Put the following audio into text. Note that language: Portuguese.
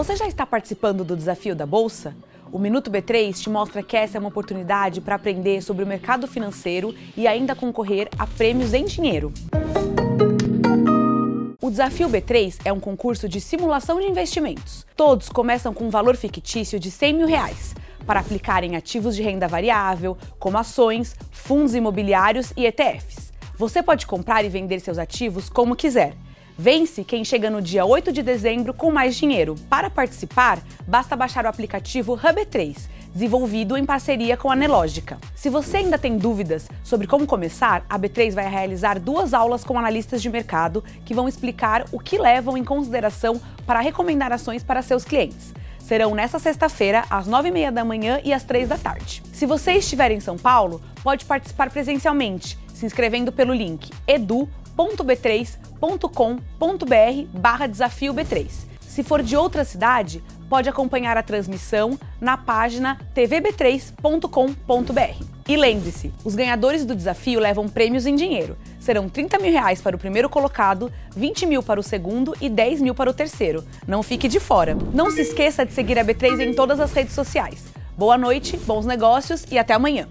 Você já está participando do desafio da Bolsa? O Minuto B3 te mostra que essa é uma oportunidade para aprender sobre o mercado financeiro e ainda concorrer a prêmios em dinheiro. O Desafio B3 é um concurso de simulação de investimentos. Todos começam com um valor fictício de 100 mil reais para aplicar em ativos de renda variável, como ações, fundos imobiliários e ETFs. Você pode comprar e vender seus ativos como quiser. Vence quem chega no dia 8 de dezembro com mais dinheiro. Para participar, basta baixar o aplicativo Hub3, desenvolvido em parceria com a Nelógica. Se você ainda tem dúvidas sobre como começar, a B3 vai realizar duas aulas com analistas de mercado que vão explicar o que levam em consideração para recomendar ações para seus clientes serão nesta sexta-feira, às nove e meia da manhã e às três da tarde. Se você estiver em São Paulo, pode participar presencialmente, se inscrevendo pelo link edu.b3.com.br barra desafio B3. Se for de outra cidade, pode acompanhar a transmissão na página tvb3.com.br. E lembre-se, os ganhadores do desafio levam prêmios em dinheiro. Serão 30 mil reais para o primeiro colocado, 20 mil para o segundo e 10 mil para o terceiro. Não fique de fora. Não se esqueça de seguir a B3 em todas as redes sociais. Boa noite, bons negócios e até amanhã.